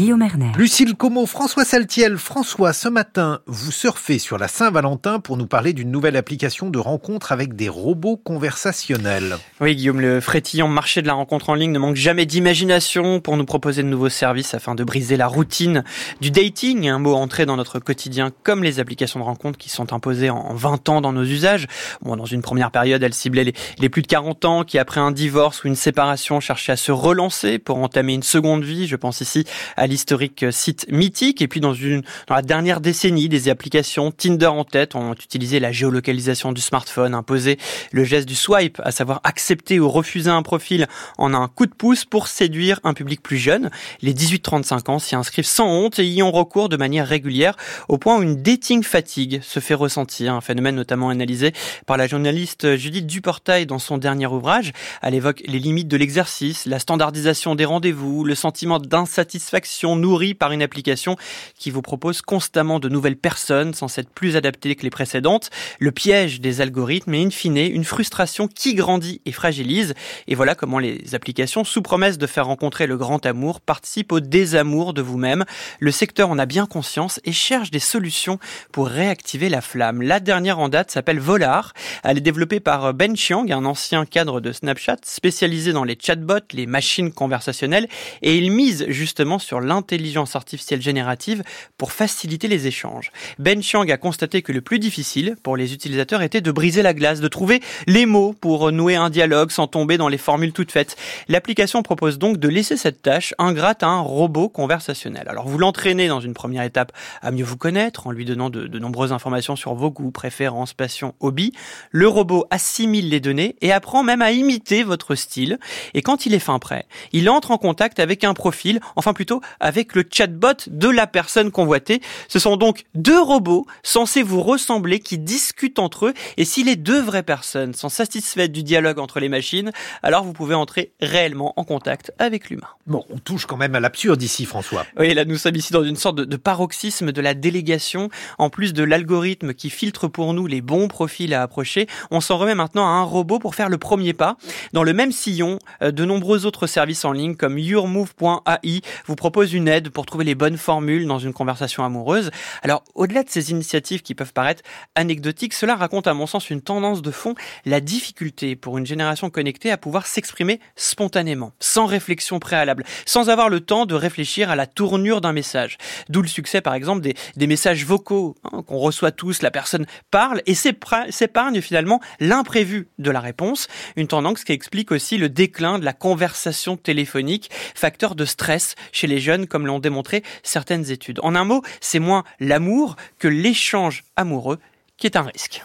Guillaume Erner. Lucille Como, François Saltiel. François, ce matin, vous surfez sur la Saint-Valentin pour nous parler d'une nouvelle application de rencontre avec des robots conversationnels. Oui, Guillaume, le frétillant marché de la rencontre en ligne ne manque jamais d'imagination pour nous proposer de nouveaux services afin de briser la routine du dating, un mot entré dans notre quotidien comme les applications de rencontre qui sont imposées en 20 ans dans nos usages. Bon, dans une première période, elles ciblaient les, les plus de 40 ans qui, après un divorce ou une séparation, cherchaient à se relancer pour entamer une seconde vie. Je pense ici à l'historique site mythique. Et puis dans une dans la dernière décennie, des applications Tinder en tête ont utilisé la géolocalisation du smartphone, imposé le geste du swipe, à savoir accepter ou refuser un profil en un coup de pouce pour séduire un public plus jeune. Les 18-35 ans s'y inscrivent sans honte et y ont recours de manière régulière au point où une dating fatigue se fait ressentir, un phénomène notamment analysé par la journaliste Judith Duportail dans son dernier ouvrage. Elle évoque les limites de l'exercice, la standardisation des rendez-vous, le sentiment d'insatisfaction nourrie par une application qui vous propose constamment de nouvelles personnes sans être plus adaptées que les précédentes, le piège des algorithmes et in fine une frustration qui grandit et fragilise. Et voilà comment les applications, sous promesse de faire rencontrer le grand amour, participent au désamour de vous-même. Le secteur en a bien conscience et cherche des solutions pour réactiver la flamme. La dernière en date s'appelle Volar. Elle est développée par Ben Chiang, un ancien cadre de Snapchat spécialisé dans les chatbots, les machines conversationnelles, et il mise justement sur l'intelligence artificielle générative pour faciliter les échanges. Ben Chiang a constaté que le plus difficile pour les utilisateurs était de briser la glace, de trouver les mots pour nouer un dialogue sans tomber dans les formules toutes faites. L'application propose donc de laisser cette tâche ingrate à un robot conversationnel. Alors vous l'entraînez dans une première étape à mieux vous connaître en lui donnant de, de nombreuses informations sur vos goûts, préférences, passions, hobbies. Le robot assimile les données et apprend même à imiter votre style. Et quand il est fin prêt, il entre en contact avec un profil, enfin plutôt avec le chatbot de la personne convoitée. Ce sont donc deux robots censés vous ressembler qui discutent entre eux et si les deux vraies personnes sont satisfaites du dialogue entre les machines, alors vous pouvez entrer réellement en contact avec l'humain. Bon, on touche quand même à l'absurde ici, François. Oui, là nous sommes ici dans une sorte de, de paroxysme de la délégation. En plus de l'algorithme qui filtre pour nous les bons profils à approcher, on s'en remet maintenant à un robot pour faire le premier pas. Dans le même sillon, euh, de nombreux autres services en ligne comme yourmove.ai vous proposent une aide pour trouver les bonnes formules dans une conversation amoureuse. Alors, au-delà de ces initiatives qui peuvent paraître anecdotiques, cela raconte à mon sens une tendance de fond, la difficulté pour une génération connectée à pouvoir s'exprimer spontanément, sans réflexion préalable, sans avoir le temps de réfléchir à la tournure d'un message. D'où le succès, par exemple, des, messages vocaux hein, qu'on reçoit tous, la personne parle et s'épargne finalement l'imprévu de la réponse, une tendance qui explique aussi le déclin de la conversation téléphonique, facteur de stress chez les comme l'ont démontré certaines études. En un mot, c'est moins l'amour que l'échange amoureux qui est un risque.